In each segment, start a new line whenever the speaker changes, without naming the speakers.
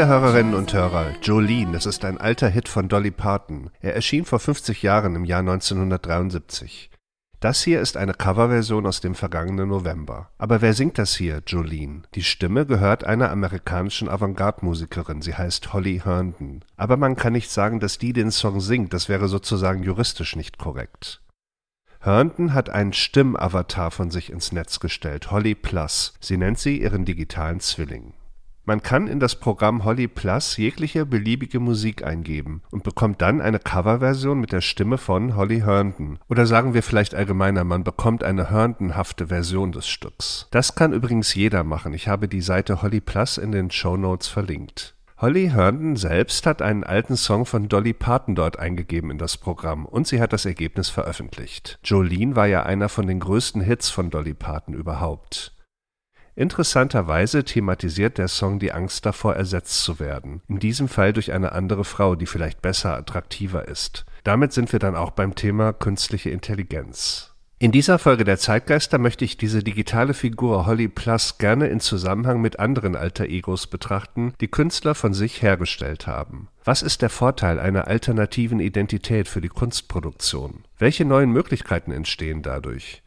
Liebe Hörerinnen und Hörer, Jolene, das ist ein alter Hit von Dolly Parton. Er erschien vor 50 Jahren im Jahr 1973. Das hier ist eine Coverversion aus dem vergangenen November. Aber wer singt das hier, Jolene? Die Stimme gehört einer amerikanischen Avantgarde-Musikerin. Sie heißt Holly Herndon. Aber man kann nicht sagen, dass die den Song singt. Das wäre sozusagen juristisch nicht korrekt. Herndon hat einen Stimmavatar von sich ins Netz gestellt, Holly Plus. Sie nennt sie ihren digitalen Zwilling. Man kann in das Programm Holly Plus jegliche beliebige Musik eingeben und bekommt dann eine Coverversion mit der Stimme von Holly Herndon. Oder sagen wir vielleicht allgemeiner, man bekommt eine Herndon-hafte Version des Stücks. Das kann übrigens jeder machen. Ich habe die Seite Holly Plus in den Show Notes verlinkt. Holly Herndon selbst hat einen alten Song von Dolly Parton dort eingegeben in das Programm und sie hat das Ergebnis veröffentlicht. Jolene war ja einer von den größten Hits von Dolly Parton überhaupt. Interessanterweise thematisiert der Song die Angst davor, ersetzt zu werden, in diesem Fall durch eine andere Frau, die vielleicht besser, attraktiver ist. Damit sind wir dann auch beim Thema künstliche Intelligenz. In dieser Folge der Zeitgeister möchte ich diese digitale Figur Holly Plus gerne in Zusammenhang mit anderen Alter Egos betrachten, die Künstler von sich hergestellt haben. Was ist der Vorteil einer alternativen Identität für die Kunstproduktion? Welche neuen Möglichkeiten entstehen dadurch?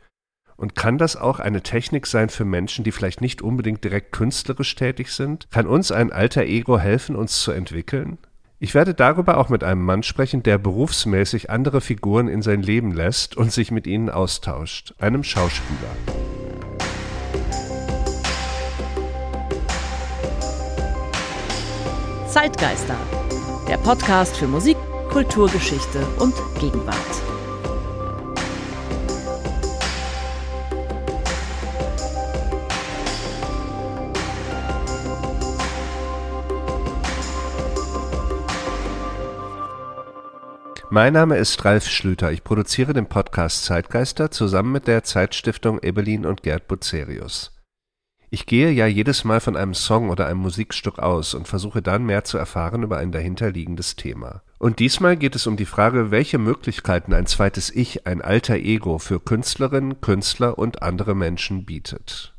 Und kann das auch eine Technik sein für Menschen, die vielleicht nicht unbedingt direkt künstlerisch tätig sind? Kann uns ein alter Ego helfen, uns zu entwickeln? Ich werde darüber auch mit einem Mann sprechen, der berufsmäßig andere Figuren in sein Leben lässt und sich mit ihnen austauscht, einem Schauspieler.
Zeitgeister, der Podcast für Musik, Kulturgeschichte und Gegenwart.
Mein Name ist Ralf Schlüter. Ich produziere den Podcast Zeitgeister zusammen mit der Zeitstiftung Ebelin und Gerd Bucerius. Ich gehe ja jedes Mal von einem Song oder einem Musikstück aus und versuche dann mehr zu erfahren über ein dahinterliegendes Thema. Und diesmal geht es um die Frage, welche Möglichkeiten ein zweites Ich, ein alter Ego für Künstlerinnen, Künstler und andere Menschen bietet.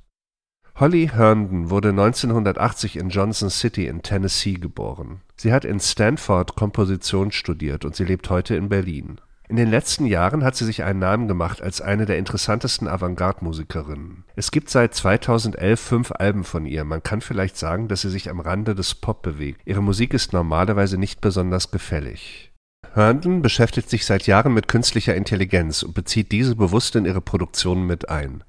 Holly Herndon wurde 1980 in Johnson City in Tennessee geboren. Sie hat in Stanford Komposition studiert und sie lebt heute in Berlin. In den letzten Jahren hat sie sich einen Namen gemacht als eine der interessantesten Avantgarde-Musikerinnen. Es gibt seit 2011 fünf Alben von ihr. Man kann vielleicht sagen, dass sie sich am Rande des Pop bewegt. Ihre Musik ist normalerweise nicht besonders gefällig. Herndon beschäftigt sich seit Jahren mit künstlicher Intelligenz und bezieht diese bewusst in ihre Produktionen mit ein.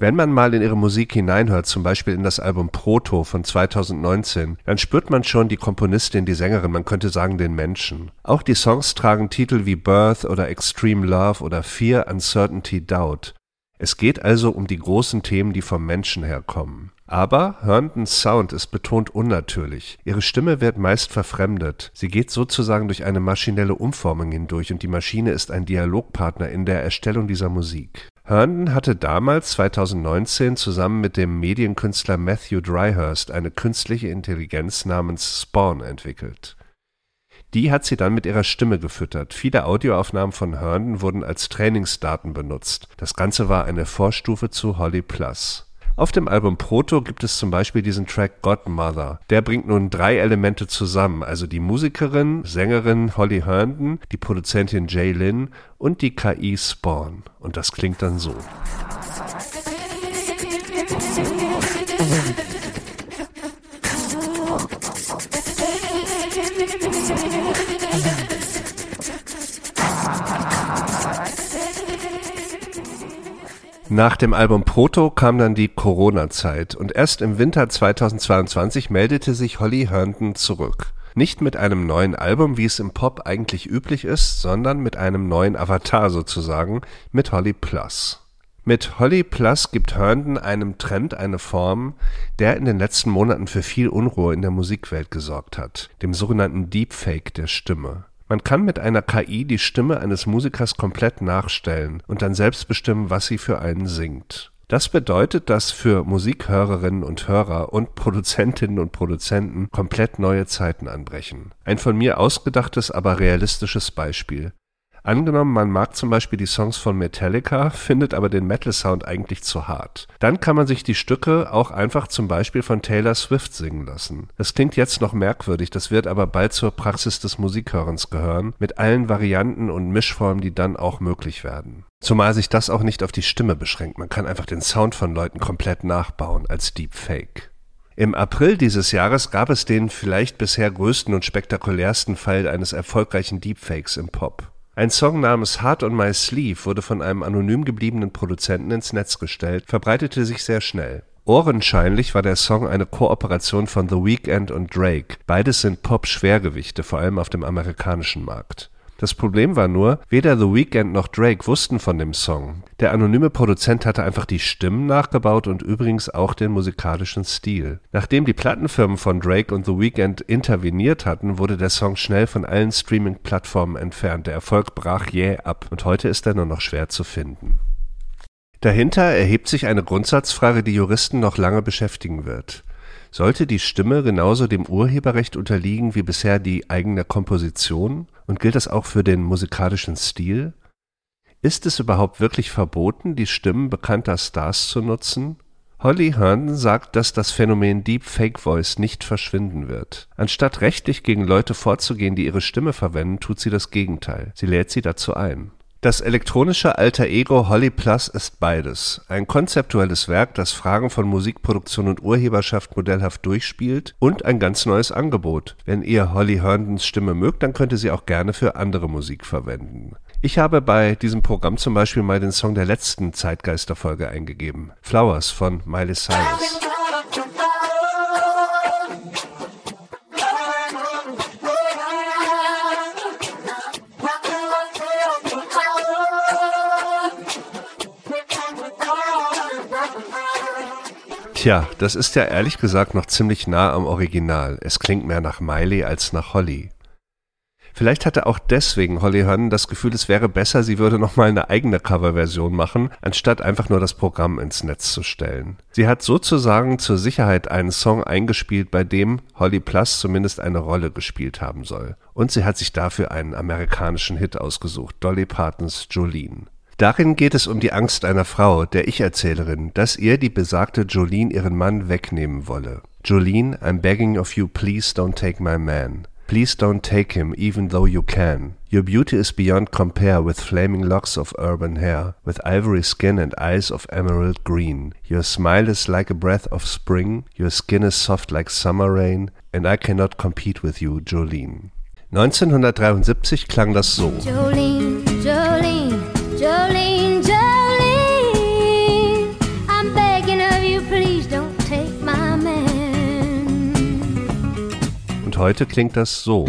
Wenn man mal in ihre Musik hineinhört, zum Beispiel in das Album Proto von 2019, dann spürt man schon die Komponistin, die Sängerin, man könnte sagen den Menschen. Auch die Songs tragen Titel wie Birth oder Extreme Love oder Fear, Uncertainty, Doubt. Es geht also um die großen Themen, die vom Menschen herkommen. Aber Herndons Sound ist betont unnatürlich. Ihre Stimme wird meist verfremdet. Sie geht sozusagen durch eine maschinelle Umformung hindurch und die Maschine ist ein Dialogpartner in der Erstellung dieser Musik. Herndon hatte damals 2019 zusammen mit dem Medienkünstler Matthew Dryhurst eine künstliche Intelligenz namens Spawn entwickelt. Die hat sie dann mit ihrer Stimme gefüttert. Viele Audioaufnahmen von Herndon wurden als Trainingsdaten benutzt. Das Ganze war eine Vorstufe zu Holly Plus. Auf dem Album Proto gibt es zum Beispiel diesen Track Godmother. Der bringt nun drei Elemente zusammen, also die Musikerin, Sängerin Holly Herndon, die Produzentin Jay Lynn und die KI Spawn. Und das klingt dann so. Nach dem Album Proto kam dann die Corona-Zeit und erst im Winter 2022 meldete sich Holly Herndon zurück. Nicht mit einem neuen Album, wie es im Pop eigentlich üblich ist, sondern mit einem neuen Avatar sozusagen, mit Holly Plus. Mit Holly Plus gibt Herndon einem Trend eine Form, der in den letzten Monaten für viel Unruhe in der Musikwelt gesorgt hat, dem sogenannten Deepfake der Stimme. Man kann mit einer KI die Stimme eines Musikers komplett nachstellen und dann selbst bestimmen, was sie für einen singt. Das bedeutet, dass für Musikhörerinnen und Hörer und Produzentinnen und Produzenten komplett neue Zeiten anbrechen. Ein von mir ausgedachtes, aber realistisches Beispiel. Angenommen, man mag zum Beispiel die Songs von Metallica, findet aber den Metal-Sound eigentlich zu hart. Dann kann man sich die Stücke auch einfach zum Beispiel von Taylor Swift singen lassen. Das klingt jetzt noch merkwürdig, das wird aber bald zur Praxis des Musikhörens gehören, mit allen Varianten und Mischformen, die dann auch möglich werden. Zumal sich das auch nicht auf die Stimme beschränkt, man kann einfach den Sound von Leuten komplett nachbauen als Deepfake. Im April dieses Jahres gab es den vielleicht bisher größten und spektakulärsten Fall eines erfolgreichen Deepfakes im Pop. Ein Song namens Heart on My Sleeve wurde von einem anonym gebliebenen Produzenten ins Netz gestellt, verbreitete sich sehr schnell. Ohrenscheinlich war der Song eine Kooperation von The Weeknd und Drake. Beides sind Pop-Schwergewichte, vor allem auf dem amerikanischen Markt. Das Problem war nur, weder The Weeknd noch Drake wussten von dem Song. Der anonyme Produzent hatte einfach die Stimmen nachgebaut und übrigens auch den musikalischen Stil. Nachdem die Plattenfirmen von Drake und The Weeknd interveniert hatten, wurde der Song schnell von allen Streaming-Plattformen entfernt. Der Erfolg brach jäh ab und heute ist er nur noch schwer zu finden. Dahinter erhebt sich eine Grundsatzfrage, die Juristen noch lange beschäftigen wird. Sollte die Stimme genauso dem Urheberrecht unterliegen wie bisher die eigene Komposition? Und gilt das auch für den musikalischen Stil? Ist es überhaupt wirklich verboten, die Stimmen bekannter Stars zu nutzen? Holly Herndon sagt, dass das Phänomen Deep Fake Voice nicht verschwinden wird. Anstatt rechtlich gegen Leute vorzugehen, die ihre Stimme verwenden, tut sie das Gegenteil. Sie lädt sie dazu ein. Das elektronische Alter Ego Holly Plus ist beides. Ein konzeptuelles Werk, das Fragen von Musikproduktion und Urheberschaft modellhaft durchspielt und ein ganz neues Angebot. Wenn ihr Holly Herndons Stimme mögt, dann könnt ihr sie auch gerne für andere Musik verwenden. Ich habe bei diesem Programm zum Beispiel mal den Song der letzten Zeitgeisterfolge eingegeben. Flowers von Miley Cyrus. Tja, das ist ja ehrlich gesagt noch ziemlich nah am Original. Es klingt mehr nach Miley als nach Holly. Vielleicht hatte auch deswegen Holly Hunn das Gefühl, es wäre besser, sie würde nochmal eine eigene Coverversion machen, anstatt einfach nur das Programm ins Netz zu stellen. Sie hat sozusagen zur Sicherheit einen Song eingespielt, bei dem Holly Plus zumindest eine Rolle gespielt haben soll. Und sie hat sich dafür einen amerikanischen Hit ausgesucht, Dolly Partons Jolene. Darin geht es um die Angst einer Frau, der Ich-Erzählerin, dass ihr die besagte Jolene ihren Mann wegnehmen wolle. Jolene, I'm begging of you, please don't take my man. Please don't take him, even though you can. Your beauty is beyond compare with flaming locks of urban hair, with ivory skin and eyes of emerald green. Your smile is like a breath of spring, your skin is soft like summer rain, and I cannot compete with you, Jolene. 1973 klang das so. Jolene. Heute klingt das so.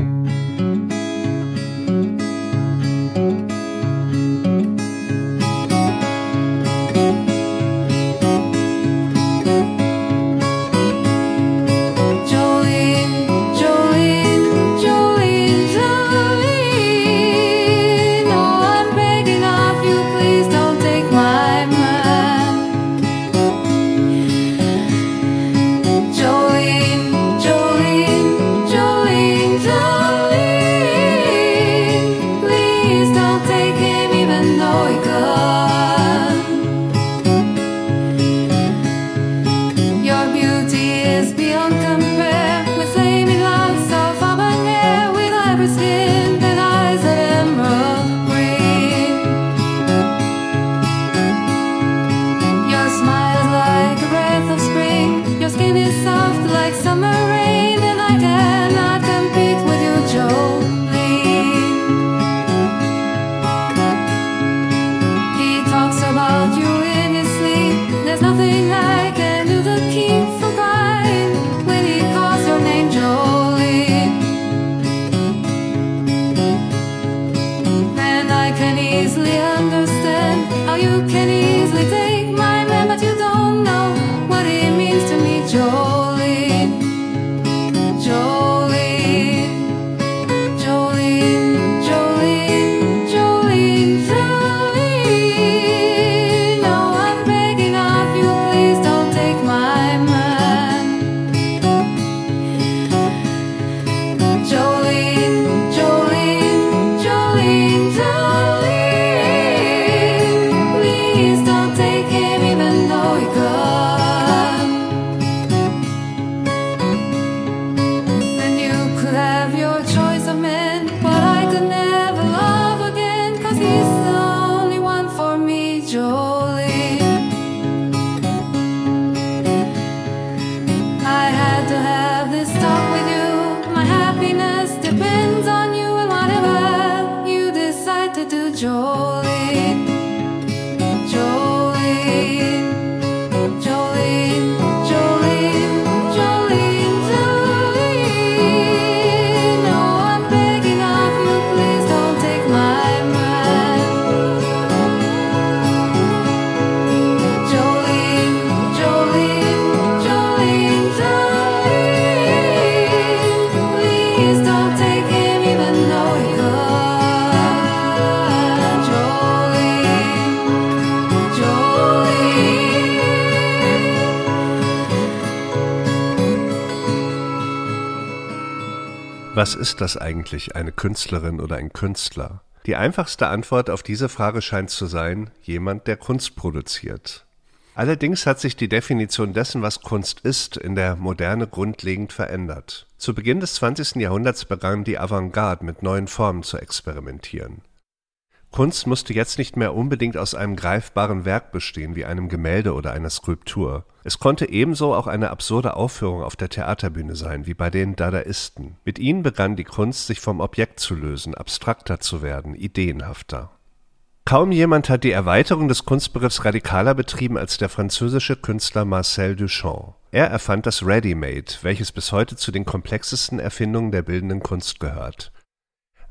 Was ist das eigentlich, eine Künstlerin oder ein Künstler? Die einfachste Antwort auf diese Frage scheint zu sein, jemand, der Kunst produziert. Allerdings hat sich die Definition dessen, was Kunst ist, in der Moderne grundlegend verändert. Zu Beginn des 20. Jahrhunderts begann die Avantgarde mit neuen Formen zu experimentieren. Kunst musste jetzt nicht mehr unbedingt aus einem greifbaren Werk bestehen wie einem Gemälde oder einer Skulptur. Es konnte ebenso auch eine absurde Aufführung auf der Theaterbühne sein, wie bei den Dadaisten. Mit ihnen begann die Kunst, sich vom Objekt zu lösen, abstrakter zu werden, ideenhafter. Kaum jemand hat die Erweiterung des Kunstbegriffs radikaler betrieben als der französische Künstler Marcel Duchamp. Er erfand das Ready-Made, welches bis heute zu den komplexesten Erfindungen der bildenden Kunst gehört.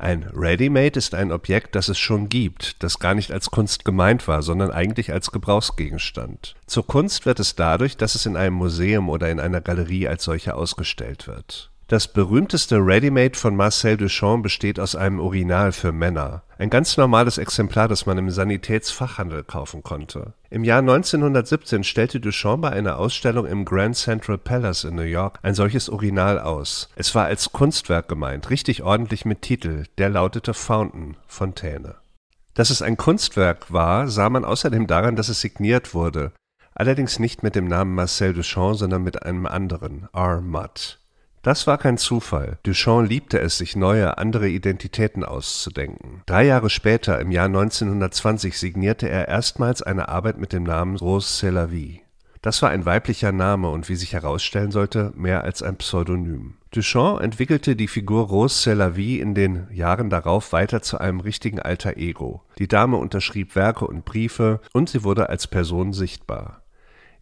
Ein Ready-Made ist ein Objekt, das es schon gibt, das gar nicht als Kunst gemeint war, sondern eigentlich als Gebrauchsgegenstand. Zur Kunst wird es dadurch, dass es in einem Museum oder in einer Galerie als solche ausgestellt wird das berühmteste Ready-Made von Marcel Duchamp besteht aus einem Urinal für Männer. Ein ganz normales Exemplar, das man im Sanitätsfachhandel kaufen konnte. Im Jahr 1917 stellte Duchamp bei einer Ausstellung im Grand Central Palace in New York ein solches Urinal aus. Es war als Kunstwerk gemeint, richtig ordentlich mit Titel, der lautete Fountain, Fontäne. Dass es ein Kunstwerk war, sah man außerdem daran, dass es signiert wurde, allerdings nicht mit dem Namen Marcel Duchamp, sondern mit einem anderen, R. Mudd. Das war kein Zufall. Duchamp liebte es, sich neue, andere Identitäten auszudenken. Drei Jahre später, im Jahr 1920, signierte er erstmals eine Arbeit mit dem Namen Rose C'est la vie. Das war ein weiblicher Name und wie sich herausstellen sollte, mehr als ein Pseudonym. Duchamp entwickelte die Figur Rose C'est la vie in den Jahren darauf weiter zu einem richtigen alter Ego. Die Dame unterschrieb Werke und Briefe und sie wurde als Person sichtbar.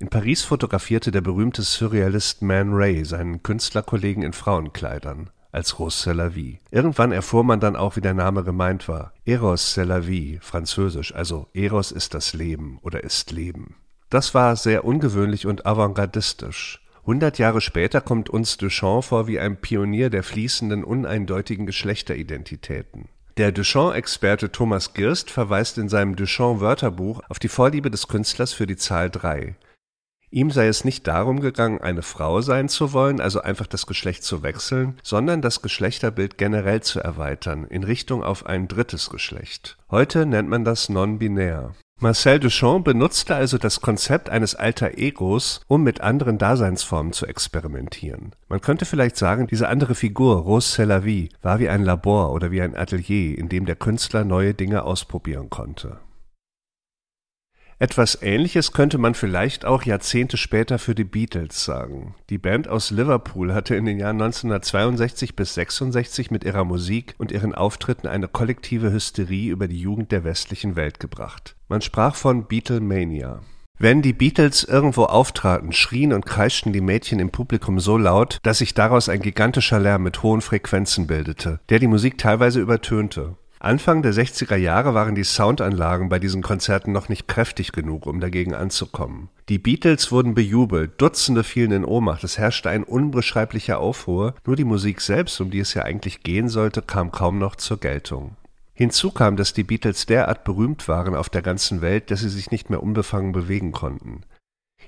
In Paris fotografierte der berühmte Surrealist Man Ray seinen Künstlerkollegen in Frauenkleidern als Rose c'est la vie. Irgendwann erfuhr man dann auch, wie der Name gemeint war. Eros c'est la vie, französisch, also Eros ist das Leben oder ist Leben. Das war sehr ungewöhnlich und avantgardistisch. Hundert Jahre später kommt uns Duchamp vor wie ein Pionier der fließenden, uneindeutigen Geschlechteridentitäten. Der Duchamp-Experte Thomas Girst verweist in seinem Duchamp-Wörterbuch auf die Vorliebe des Künstlers für die Zahl drei. Ihm sei es nicht darum gegangen, eine Frau sein zu wollen, also einfach das Geschlecht zu wechseln, sondern das Geschlechterbild generell zu erweitern, in Richtung auf ein drittes Geschlecht. Heute nennt man das non-binär. Marcel Duchamp benutzte also das Konzept eines alter Egos, um mit anderen Daseinsformen zu experimentieren. Man könnte vielleicht sagen, diese andere Figur, Rose C'est war wie ein Labor oder wie ein Atelier, in dem der Künstler neue Dinge ausprobieren konnte. Etwas Ähnliches könnte man vielleicht auch Jahrzehnte später für die Beatles sagen. Die Band aus Liverpool hatte in den Jahren 1962 bis 66 mit ihrer Musik und ihren Auftritten eine kollektive Hysterie über die Jugend der westlichen Welt gebracht. Man sprach von Beatlemania. Wenn die Beatles irgendwo auftraten, schrien und kreischten die Mädchen im Publikum so laut, dass sich daraus ein gigantischer Lärm mit hohen Frequenzen bildete, der die Musik teilweise übertönte. Anfang der 60er Jahre waren die Soundanlagen bei diesen Konzerten noch nicht kräftig genug, um dagegen anzukommen. Die Beatles wurden bejubelt, Dutzende fielen in Ohnmacht, es herrschte ein unbeschreiblicher Aufruhr, nur die Musik selbst, um die es ja eigentlich gehen sollte, kam kaum noch zur Geltung. Hinzu kam, dass die Beatles derart berühmt waren auf der ganzen Welt, dass sie sich nicht mehr unbefangen bewegen konnten.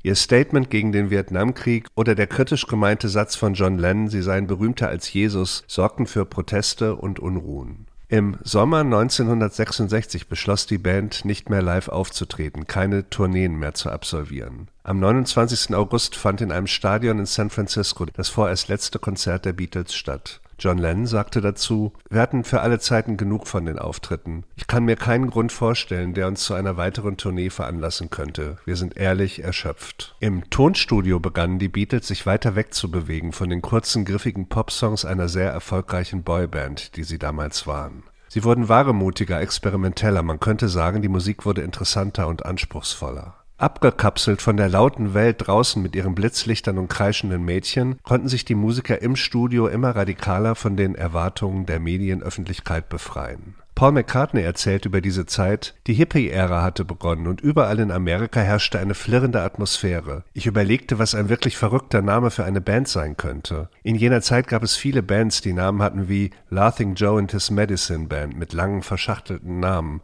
Ihr Statement gegen den Vietnamkrieg oder der kritisch gemeinte Satz von John Lennon, sie seien berühmter als Jesus, sorgten für Proteste und Unruhen. Im Sommer 1966 beschloss die Band, nicht mehr live aufzutreten, keine Tourneen mehr zu absolvieren. Am 29. August fand in einem Stadion in San Francisco das vorerst letzte Konzert der Beatles statt John Lennon sagte dazu, wir hatten für alle Zeiten genug von den Auftritten. Ich kann mir keinen Grund vorstellen, der uns zu einer weiteren Tournee veranlassen könnte. Wir sind ehrlich erschöpft. Im Tonstudio begannen die Beatles sich weiter wegzubewegen von den kurzen, griffigen Popsongs einer sehr erfolgreichen Boyband, die sie damals waren. Sie wurden wahremutiger, experimenteller, man könnte sagen, die Musik wurde interessanter und anspruchsvoller. Abgekapselt von der lauten Welt draußen mit ihren Blitzlichtern und kreischenden Mädchen, konnten sich die Musiker im Studio immer radikaler von den Erwartungen der Medienöffentlichkeit befreien. Paul McCartney erzählt über diese Zeit, die Hippie-Ära hatte begonnen und überall in Amerika herrschte eine flirrende Atmosphäre. Ich überlegte, was ein wirklich verrückter Name für eine Band sein könnte. In jener Zeit gab es viele Bands, die Namen hatten wie Laughing Joe and His Medicine Band mit langen verschachtelten Namen.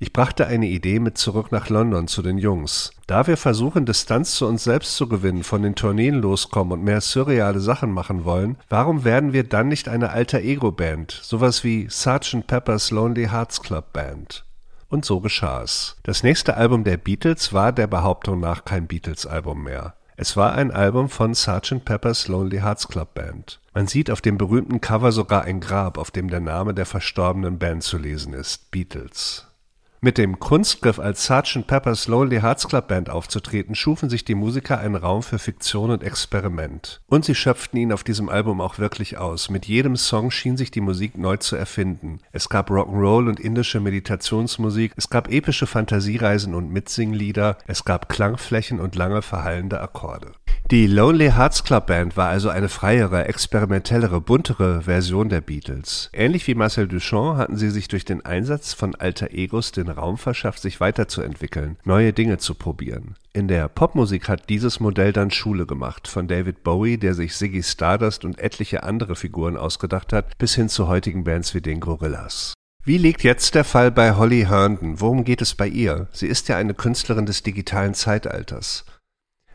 Ich brachte eine Idee mit zurück nach London zu den Jungs. Da wir versuchen, Distanz zu uns selbst zu gewinnen, von den Tourneen loskommen und mehr surreale Sachen machen wollen, warum werden wir dann nicht eine alter Ego-Band, sowas wie Sgt. Pepper's Lonely Hearts Club Band? Und so geschah es. Das nächste Album der Beatles war der Behauptung nach kein Beatles-Album mehr. Es war ein Album von Sgt. Pepper's Lonely Hearts Club Band. Man sieht auf dem berühmten Cover sogar ein Grab, auf dem der Name der verstorbenen Band zu lesen ist, Beatles. Mit dem Kunstgriff als Sgt. Pepper's Lonely Hearts Club Band aufzutreten, schufen sich die Musiker einen Raum für Fiktion und Experiment. Und sie schöpften ihn auf diesem Album auch wirklich aus. Mit jedem Song schien sich die Musik neu zu erfinden. Es gab Rock'n'Roll und indische Meditationsmusik, es gab epische Fantasiereisen und Mitsinglieder, es gab Klangflächen und lange verhallende Akkorde. Die Lonely Hearts Club Band war also eine freiere, experimentellere, buntere Version der Beatles. Ähnlich wie Marcel Duchamp hatten sie sich durch den Einsatz von alter Egos den Raum verschafft, sich weiterzuentwickeln, neue Dinge zu probieren. In der Popmusik hat dieses Modell dann Schule gemacht, von David Bowie, der sich Ziggy Stardust und etliche andere Figuren ausgedacht hat, bis hin zu heutigen Bands wie den Gorillas. Wie liegt jetzt der Fall bei Holly Herndon? Worum geht es bei ihr? Sie ist ja eine Künstlerin des digitalen Zeitalters.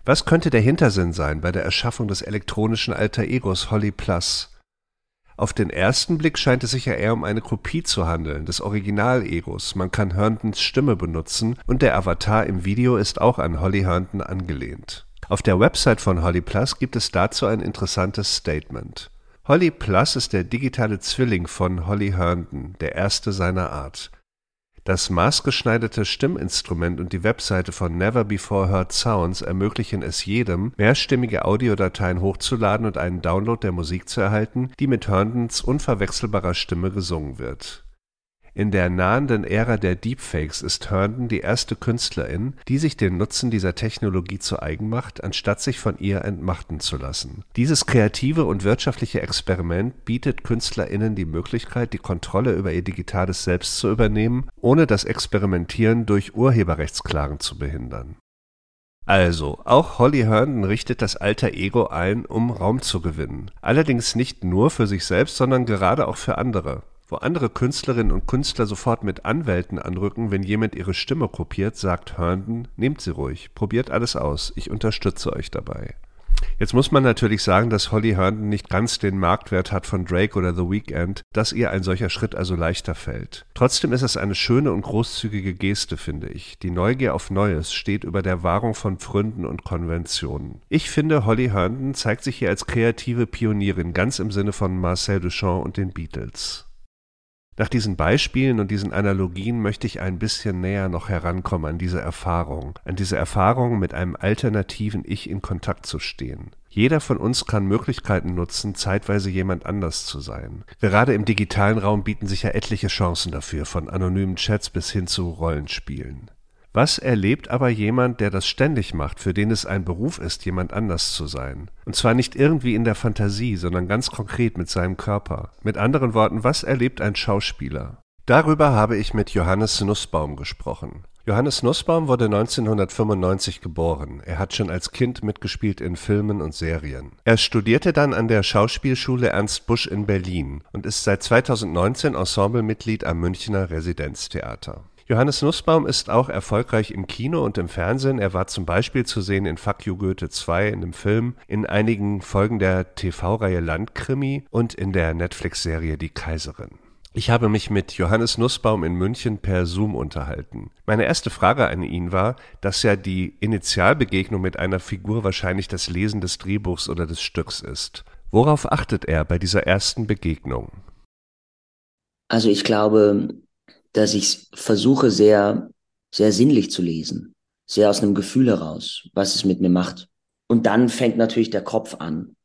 Was könnte der Hintersinn sein bei der Erschaffung des elektronischen Alter Egos Holly Plus? Auf den ersten Blick scheint es sich ja eher um eine Kopie zu handeln, des Original-Egos. Man kann Herndons Stimme benutzen und der Avatar im Video ist auch an Holly Herndon angelehnt. Auf der Website von Holly Plus gibt es dazu ein interessantes Statement. Holly Plus ist der digitale Zwilling von Holly Herndon, der erste seiner Art. Das maßgeschneiderte Stimminstrument und die Webseite von Never Before Heard Sounds ermöglichen es jedem, mehrstimmige Audiodateien hochzuladen und einen Download der Musik zu erhalten, die mit Herndons unverwechselbarer Stimme gesungen wird in der nahenden Ära der Deepfakes ist Herndon die erste Künstlerin, die sich den Nutzen dieser Technologie zu eigen macht, anstatt sich von ihr entmachten zu lassen. Dieses kreative und wirtschaftliche Experiment bietet KünstlerInnen die Möglichkeit, die Kontrolle über ihr digitales Selbst zu übernehmen, ohne das Experimentieren durch Urheberrechtsklagen zu behindern. Also, auch Holly Herndon richtet das Alter Ego ein, um Raum zu gewinnen. Allerdings nicht nur für sich selbst, sondern gerade auch für andere. Wo andere Künstlerinnen und Künstler sofort mit Anwälten anrücken, wenn jemand ihre Stimme kopiert, sagt Herndon: Nehmt sie ruhig, probiert alles aus, ich unterstütze euch dabei. Jetzt muss man natürlich sagen, dass Holly Herndon nicht ganz den Marktwert hat von Drake oder The Weeknd, dass ihr ein solcher Schritt also leichter fällt. Trotzdem ist es eine schöne und großzügige Geste, finde ich. Die Neugier auf Neues steht über der Wahrung von Pfründen und Konventionen. Ich finde, Holly Herndon zeigt sich hier als kreative Pionierin, ganz im Sinne von Marcel Duchamp und den Beatles. Nach diesen Beispielen und diesen Analogien möchte ich ein bisschen näher noch herankommen an diese Erfahrung, an diese Erfahrung, mit einem alternativen Ich in Kontakt zu stehen. Jeder von uns kann Möglichkeiten nutzen, zeitweise jemand anders zu sein. Gerade im digitalen Raum bieten sich ja etliche Chancen dafür, von anonymen Chats bis hin zu Rollenspielen. Was erlebt aber jemand, der das ständig macht, für den es ein Beruf ist, jemand anders zu sein? Und zwar nicht irgendwie in der Fantasie, sondern ganz konkret mit seinem Körper. Mit anderen Worten, was erlebt ein Schauspieler? Darüber habe ich mit Johannes Nussbaum gesprochen. Johannes Nussbaum wurde 1995 geboren. Er hat schon als Kind mitgespielt in Filmen und Serien. Er studierte dann an der Schauspielschule Ernst Busch in Berlin und ist seit 2019 Ensemblemitglied am Münchner Residenztheater. Johannes Nussbaum ist auch erfolgreich im Kino und im Fernsehen. Er war zum Beispiel zu sehen in Fuck You Goethe 2 in dem Film, in einigen Folgen der TV-Reihe Landkrimi und in der Netflix-Serie Die Kaiserin. Ich habe mich mit Johannes Nussbaum in München per Zoom unterhalten. Meine erste Frage an ihn war, dass ja die Initialbegegnung mit einer Figur wahrscheinlich das Lesen des Drehbuchs oder des Stücks ist. Worauf achtet er bei dieser ersten Begegnung?
Also ich glaube, dass ich versuche, sehr, sehr sinnlich zu lesen, sehr aus einem Gefühl heraus, was es mit mir macht. Und dann fängt natürlich der Kopf an.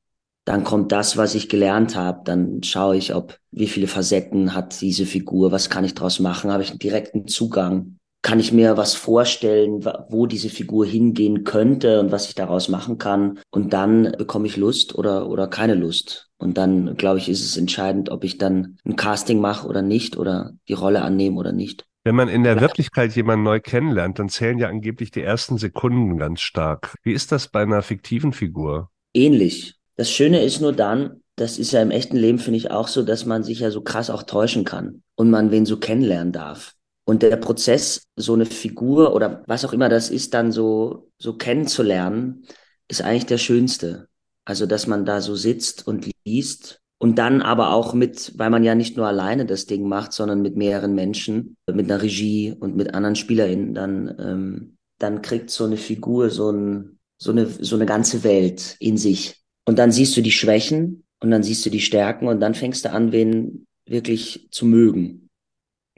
Dann kommt das, was ich gelernt habe. Dann schaue ich, ob wie viele Facetten hat diese Figur, was kann ich daraus machen, habe ich einen direkten Zugang kann ich mir was vorstellen, wo diese Figur hingehen könnte und was ich daraus machen kann. Und dann bekomme ich Lust oder, oder keine Lust. Und dann, glaube ich, ist es entscheidend, ob ich dann ein Casting mache oder nicht oder die Rolle annehme oder nicht.
Wenn man in der Wirklichkeit jemanden neu kennenlernt, dann zählen ja angeblich die ersten Sekunden ganz stark. Wie ist das bei einer fiktiven Figur?
Ähnlich. Das Schöne ist nur dann, das ist ja im echten Leben, finde ich, auch so, dass man sich ja so krass auch täuschen kann und man wen so kennenlernen darf. Und der Prozess, so eine Figur oder was auch immer das ist, dann so, so kennenzulernen, ist eigentlich der schönste. Also, dass man da so sitzt und liest und dann aber auch mit, weil man ja nicht nur alleine das Ding macht, sondern mit mehreren Menschen, mit einer Regie und mit anderen SpielerInnen, dann, ähm, dann kriegt so eine Figur so, ein, so, eine, so eine ganze Welt in sich. Und dann siehst du die Schwächen und dann siehst du die Stärken und dann fängst du an, wen wirklich zu mögen.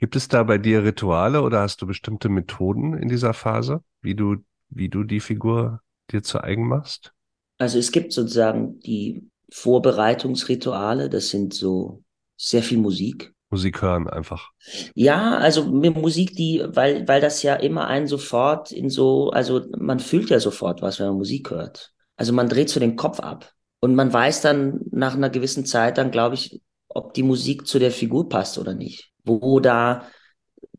Gibt es da bei dir Rituale oder hast du bestimmte Methoden in dieser Phase, wie du, wie du die Figur dir zu eigen machst?
Also es gibt sozusagen die Vorbereitungsrituale, das sind so sehr viel Musik.
Musik hören einfach.
Ja, also mit Musik, die, weil, weil das ja immer einen sofort in so, also man fühlt ja sofort was, wenn man Musik hört. Also man dreht so den Kopf ab. Und man weiß dann nach einer gewissen Zeit dann, glaube ich, ob die Musik zu der Figur passt oder nicht. Wo da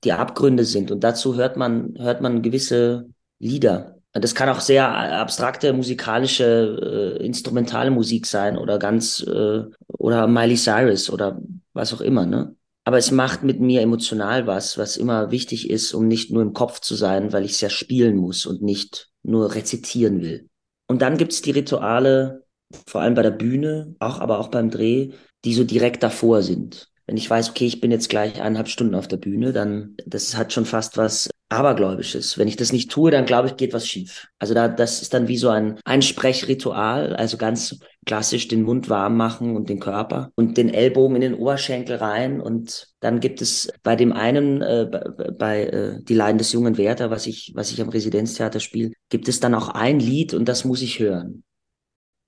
die Abgründe sind. Und dazu hört man, hört man gewisse Lieder. Das kann auch sehr abstrakte musikalische, äh, instrumentale Musik sein oder ganz, äh, oder Miley Cyrus oder was auch immer, ne? Aber es macht mit mir emotional was, was immer wichtig ist, um nicht nur im Kopf zu sein, weil ich es ja spielen muss und nicht nur rezitieren will. Und dann gibt's die Rituale, vor allem bei der Bühne, auch aber auch beim Dreh, die so direkt davor sind. Wenn ich weiß, okay, ich bin jetzt gleich eineinhalb Stunden auf der Bühne, dann das hat schon fast was Abergläubisches. Wenn ich das nicht tue, dann glaube ich, geht was schief. Also da, das ist dann wie so ein Einsprechritual, also ganz klassisch den Mund warm machen und den Körper und den Ellbogen in den Oberschenkel rein. Und dann gibt es bei dem einen, äh, bei, äh, Die Leiden des jungen Werther, was ich, was ich am Residenztheater spiele, gibt es dann auch ein Lied und das muss ich hören.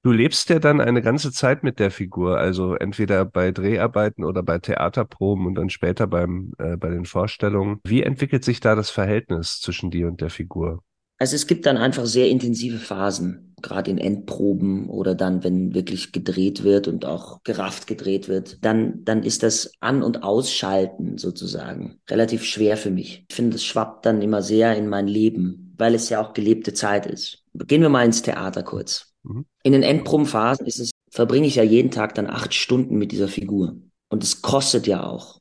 Du lebst ja dann eine ganze Zeit mit der Figur, also entweder bei Dreharbeiten oder bei Theaterproben und dann später beim, äh, bei den Vorstellungen. Wie entwickelt sich da das Verhältnis zwischen dir und der Figur?
Also es gibt dann einfach sehr intensive Phasen, gerade in Endproben oder dann, wenn wirklich gedreht wird und auch gerafft gedreht wird, dann, dann ist das An- und Ausschalten sozusagen relativ schwer für mich. Ich finde, es schwappt dann immer sehr in mein Leben, weil es ja auch gelebte Zeit ist. Gehen wir mal ins Theater kurz. Mhm. In den Endprobenphasen ist es, verbringe ich ja jeden Tag dann acht Stunden mit dieser Figur. Und es kostet ja auch.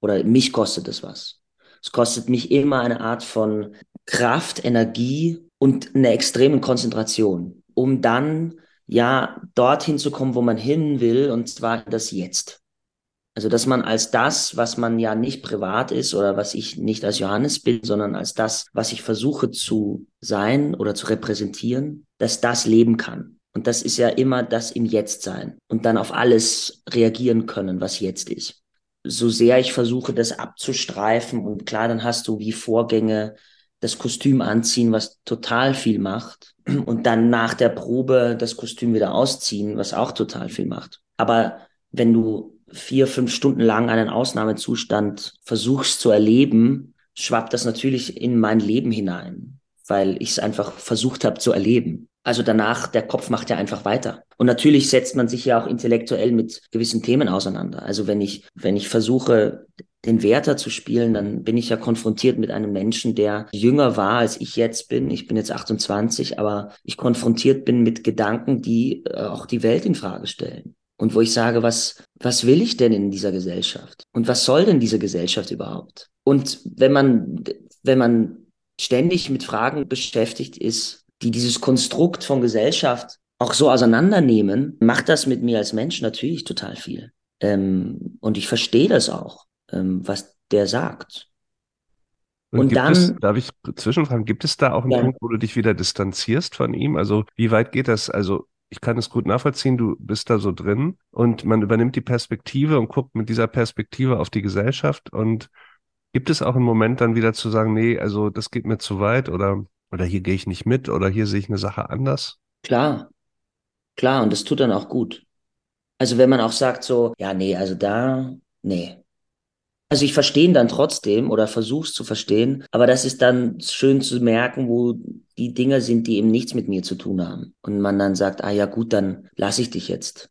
Oder mich kostet es was. Es kostet mich immer eine Art von Kraft, Energie und eine extreme Konzentration, um dann ja dorthin zu kommen, wo man hin will, und zwar das Jetzt. Also, dass man als das, was man ja nicht privat ist oder was ich nicht als Johannes bin, sondern als das, was ich versuche zu sein oder zu repräsentieren, dass das leben kann. Und das ist ja immer das im Jetzt sein und dann auf alles reagieren können, was jetzt ist. So sehr ich versuche, das abzustreifen und klar, dann hast du wie Vorgänge das Kostüm anziehen, was total viel macht und dann nach der Probe das Kostüm wieder ausziehen, was auch total viel macht. Aber wenn du vier, fünf Stunden lang einen Ausnahmezustand versuchst zu erleben, schwappt das natürlich in mein Leben hinein, weil ich es einfach versucht habe zu erleben. Also danach, der Kopf macht ja einfach weiter. Und natürlich setzt man sich ja auch intellektuell mit gewissen Themen auseinander. Also wenn ich, wenn ich versuche, den Werther zu spielen, dann bin ich ja konfrontiert mit einem Menschen, der jünger war, als ich jetzt bin. Ich bin jetzt 28, aber ich konfrontiert bin mit Gedanken, die äh, auch die Welt in Frage stellen und wo ich sage, was, was will ich denn in dieser Gesellschaft? Und was soll denn diese Gesellschaft überhaupt? Und wenn man, wenn man ständig mit Fragen beschäftigt ist, die dieses Konstrukt von Gesellschaft auch so auseinandernehmen, macht das mit mir als Mensch natürlich total viel. Ähm, und ich verstehe das auch, ähm, was der sagt.
Und, und dann, es, darf ich zwischenfragen, gibt es da auch einen ja. Punkt, wo du dich wieder distanzierst von ihm? Also wie weit geht das? Also ich kann es gut nachvollziehen, du bist da so drin und man übernimmt die Perspektive und guckt mit dieser Perspektive auf die Gesellschaft und gibt es auch einen Moment dann wieder zu sagen, nee, also das geht mir zu weit oder, oder hier gehe ich nicht mit oder hier sehe ich eine Sache anders?
Klar, klar und das tut dann auch gut. Also wenn man auch sagt so, ja, nee, also da, nee, also ich verstehe ihn dann trotzdem oder versuche es zu verstehen, aber das ist dann schön zu merken, wo die Dinge sind, die eben nichts mit mir zu tun haben. Und man dann sagt, ah ja gut, dann lasse ich dich jetzt.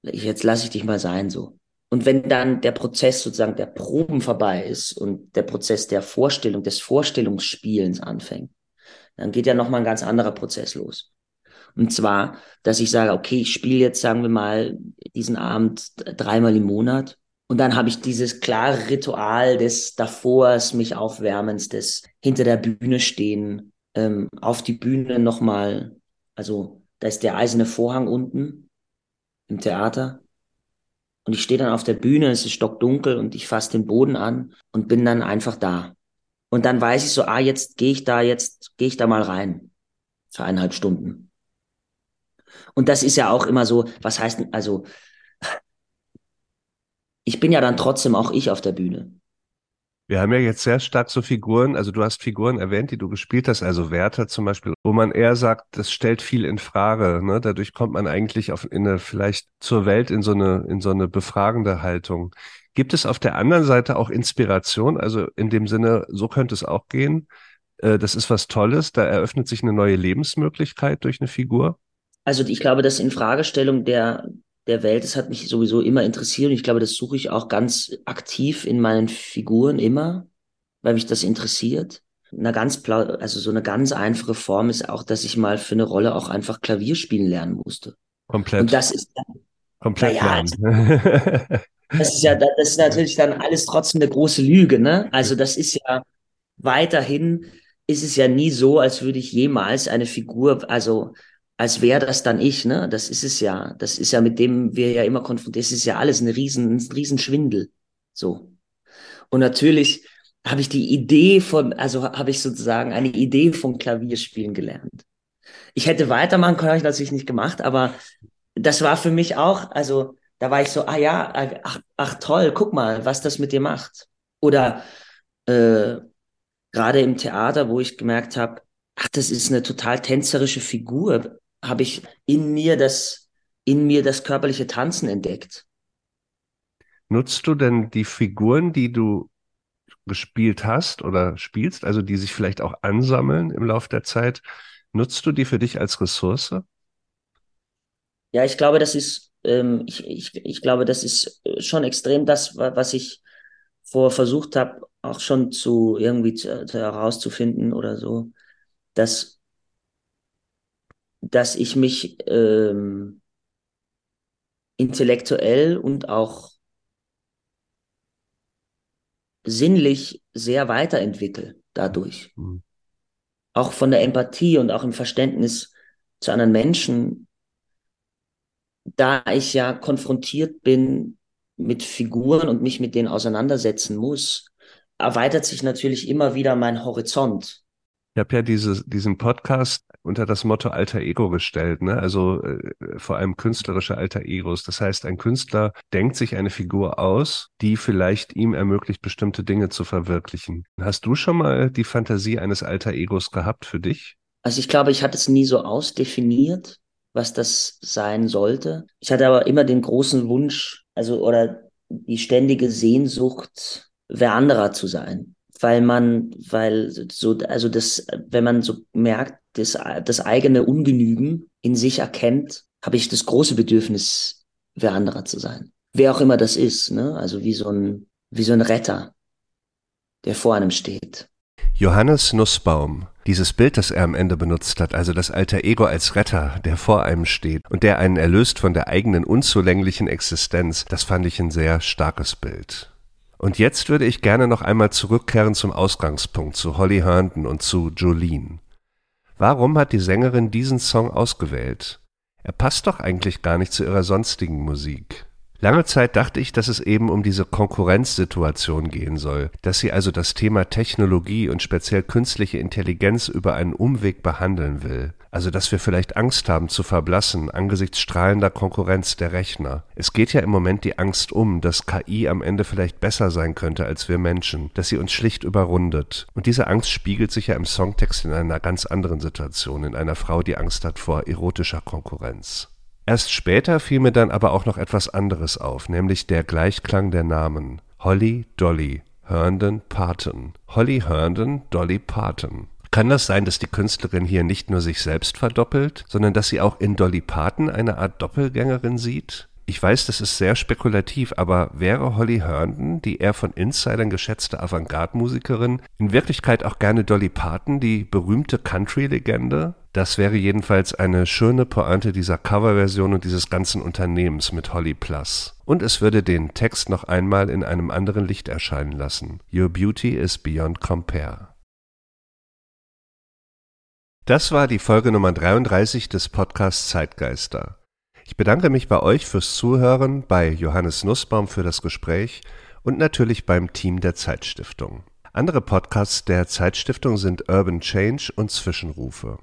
Jetzt lasse ich dich mal sein so. Und wenn dann der Prozess sozusagen der Proben vorbei ist und der Prozess der Vorstellung, des Vorstellungsspielens anfängt, dann geht ja nochmal ein ganz anderer Prozess los. Und zwar, dass ich sage, okay, ich spiele jetzt, sagen wir mal, diesen Abend dreimal im Monat Und dann habe ich dieses klare Ritual des Davors, mich Aufwärmens, des hinter der Bühne stehen, ähm, auf die Bühne nochmal, also da ist der eiserne Vorhang unten im Theater. Und ich stehe dann auf der Bühne, es ist stockdunkel und ich fasse den Boden an und bin dann einfach da. Und dann weiß ich so, ah, jetzt gehe ich da, jetzt gehe ich da mal rein. Für eineinhalb Stunden. Und das ist ja auch immer so, was heißt, also, ich bin ja dann trotzdem auch ich auf der Bühne.
Wir haben ja jetzt sehr stark so Figuren, also du hast Figuren erwähnt, die du gespielt hast, also Werther zum Beispiel, wo man eher sagt, das stellt viel in Frage. Ne? Dadurch kommt man eigentlich auf in eine, vielleicht zur Welt in so eine, in so eine befragende Haltung. Gibt es auf der anderen Seite auch Inspiration? Also in dem Sinne, so könnte es auch gehen. Äh, das ist was Tolles, da eröffnet sich eine neue Lebensmöglichkeit durch eine Figur.
Also ich glaube, dass in Fragestellung der, der Welt, das hat mich sowieso immer interessiert und ich glaube, das suche ich auch ganz aktiv in meinen Figuren immer, weil mich das interessiert. Eine ganz, also so eine ganz einfache Form ist auch, dass ich mal für eine Rolle auch einfach Klavier spielen lernen musste.
Komplett.
Und das ist
komplett
ja, das ist ja, das ist natürlich dann alles trotzdem eine große Lüge, ne? Also das ist ja weiterhin ist es ja nie so, als würde ich jemals eine Figur, also als wäre das dann ich, ne? Das ist es ja. Das ist ja mit dem wir ja immer konfrontiert. Das ist ja alles ein riesen, ein riesen. So. Und natürlich habe ich die Idee von, also habe ich sozusagen eine Idee von Klavierspielen gelernt. Ich hätte weitermachen können, habe ich natürlich nicht gemacht, aber das war für mich auch, also da war ich so, ah ja, ach, ach toll, guck mal, was das mit dir macht. Oder äh, gerade im Theater, wo ich gemerkt habe, ach, das ist eine total tänzerische Figur habe ich in mir das, in mir das körperliche Tanzen entdeckt.
Nutzt du denn die Figuren, die du gespielt hast oder spielst, also die sich vielleicht auch ansammeln im Laufe der Zeit, nutzt du die für dich als Ressource?
Ja, ich glaube, das ist, ähm, ich, ich, ich glaube, das ist äh, schon extrem das, was ich vor versucht habe, auch schon zu irgendwie zu, zu herauszufinden oder so, dass dass ich mich ähm, intellektuell und auch sinnlich sehr weiterentwickle dadurch. Mhm. Auch von der Empathie und auch im Verständnis zu anderen Menschen, da ich ja konfrontiert bin mit Figuren und mich mit denen auseinandersetzen muss, erweitert sich natürlich immer wieder mein Horizont.
Ich habe ja diese, diesen Podcast unter das Motto Alter Ego gestellt, ne? also äh, vor allem künstlerische Alter Egos. Das heißt, ein Künstler denkt sich eine Figur aus, die vielleicht ihm ermöglicht, bestimmte Dinge zu verwirklichen. Hast du schon mal die Fantasie eines Alter Egos gehabt für dich?
Also ich glaube, ich hatte es nie so ausdefiniert, was das sein sollte. Ich hatte aber immer den großen Wunsch, also oder die ständige Sehnsucht, wer anderer zu sein weil man, weil so, also das, wenn man so merkt, das, das eigene Ungenügen in sich erkennt, habe ich das große Bedürfnis, wer anderer zu sein. Wer auch immer das ist, ne? Also wie so ein, wie so ein Retter, der vor einem steht.
Johannes Nussbaum, dieses Bild, das er am Ende benutzt hat, also das alter Ego als Retter, der vor einem steht und der einen erlöst von der eigenen unzulänglichen Existenz, das fand ich ein sehr starkes Bild. Und jetzt würde ich gerne noch einmal zurückkehren zum Ausgangspunkt, zu Holly Herndon und zu Jolene. Warum hat die Sängerin diesen Song ausgewählt? Er passt doch eigentlich gar nicht zu ihrer sonstigen Musik. Lange Zeit dachte ich, dass es eben um diese Konkurrenzsituation gehen soll, dass sie also das Thema Technologie und speziell künstliche Intelligenz über einen Umweg behandeln will. Also dass wir vielleicht Angst haben zu verblassen angesichts strahlender Konkurrenz der Rechner. Es geht ja im Moment die Angst um, dass KI am Ende vielleicht besser sein könnte als wir Menschen, dass sie uns schlicht überrundet. Und diese Angst spiegelt sich ja im Songtext in einer ganz anderen Situation, in einer Frau, die Angst hat vor erotischer Konkurrenz. Erst später fiel mir dann aber auch noch etwas anderes auf, nämlich der Gleichklang der Namen. Holly, Dolly, Herndon, Parton. Holly Herndon, Dolly Parton. Kann das sein, dass die Künstlerin hier nicht nur sich selbst verdoppelt, sondern dass sie auch in Dolly Parton eine Art Doppelgängerin sieht? Ich weiß, das ist sehr spekulativ, aber wäre Holly Herndon, die eher von Insidern geschätzte Avantgarde-Musikerin, in Wirklichkeit auch gerne Dolly Parton, die berühmte Country-Legende? Das wäre jedenfalls eine schöne Pointe dieser Coverversion und dieses ganzen Unternehmens mit Holly Plus. Und es würde den Text noch einmal in einem anderen Licht erscheinen lassen. Your beauty is beyond compare. Das war die Folge Nummer 33 des Podcasts Zeitgeister. Ich bedanke mich bei euch fürs Zuhören, bei Johannes Nussbaum für das Gespräch und natürlich beim Team der Zeitstiftung. Andere Podcasts der Zeitstiftung sind Urban Change und Zwischenrufe.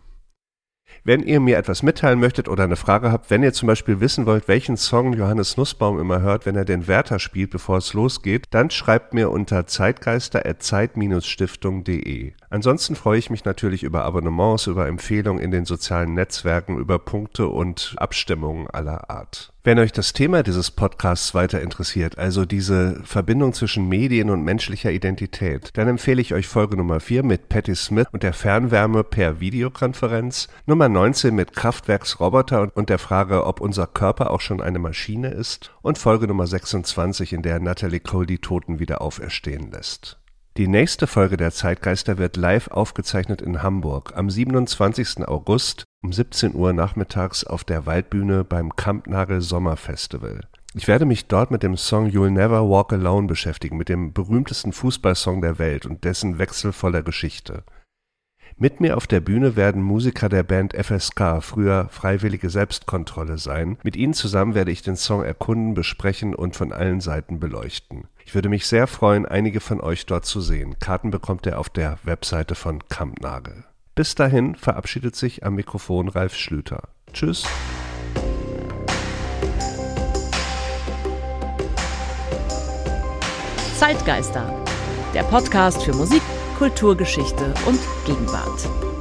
Wenn ihr mir etwas mitteilen möchtet oder eine Frage habt, wenn ihr zum Beispiel wissen wollt, welchen Song Johannes Nussbaum immer hört, wenn er den Wärter spielt, bevor es losgeht, dann schreibt mir unter zeitgeister.zeit-stiftung.de. Ansonsten freue ich mich natürlich über Abonnements, über Empfehlungen in den sozialen Netzwerken, über Punkte und Abstimmungen aller Art. Wenn euch das Thema dieses Podcasts weiter interessiert, also diese Verbindung zwischen Medien und menschlicher Identität, dann empfehle ich euch Folge Nummer 4 mit Patti Smith und der Fernwärme per Videokonferenz, Nummer 19 mit Kraftwerksroboter und der Frage, ob unser Körper auch schon eine Maschine ist und Folge Nummer 26, in der Natalie Cole die Toten wieder auferstehen lässt. Die nächste Folge der Zeitgeister wird live aufgezeichnet in Hamburg am 27. August um 17 Uhr nachmittags auf der Waldbühne beim Kampnagel Sommerfestival. Ich werde mich dort mit dem Song You'll Never Walk Alone beschäftigen, mit dem berühmtesten Fußballsong der Welt und dessen wechselvoller Geschichte. Mit mir auf der Bühne werden Musiker der Band FSK, früher Freiwillige Selbstkontrolle sein. Mit ihnen zusammen werde ich den Song erkunden, besprechen und von allen Seiten beleuchten. Ich würde mich sehr freuen, einige von euch dort zu sehen. Karten bekommt ihr auf der Webseite von Kampnagel. Bis dahin verabschiedet sich am Mikrofon Ralf Schlüter. Tschüss.
Zeitgeister, der Podcast für Musik, Kulturgeschichte und Gegenwart.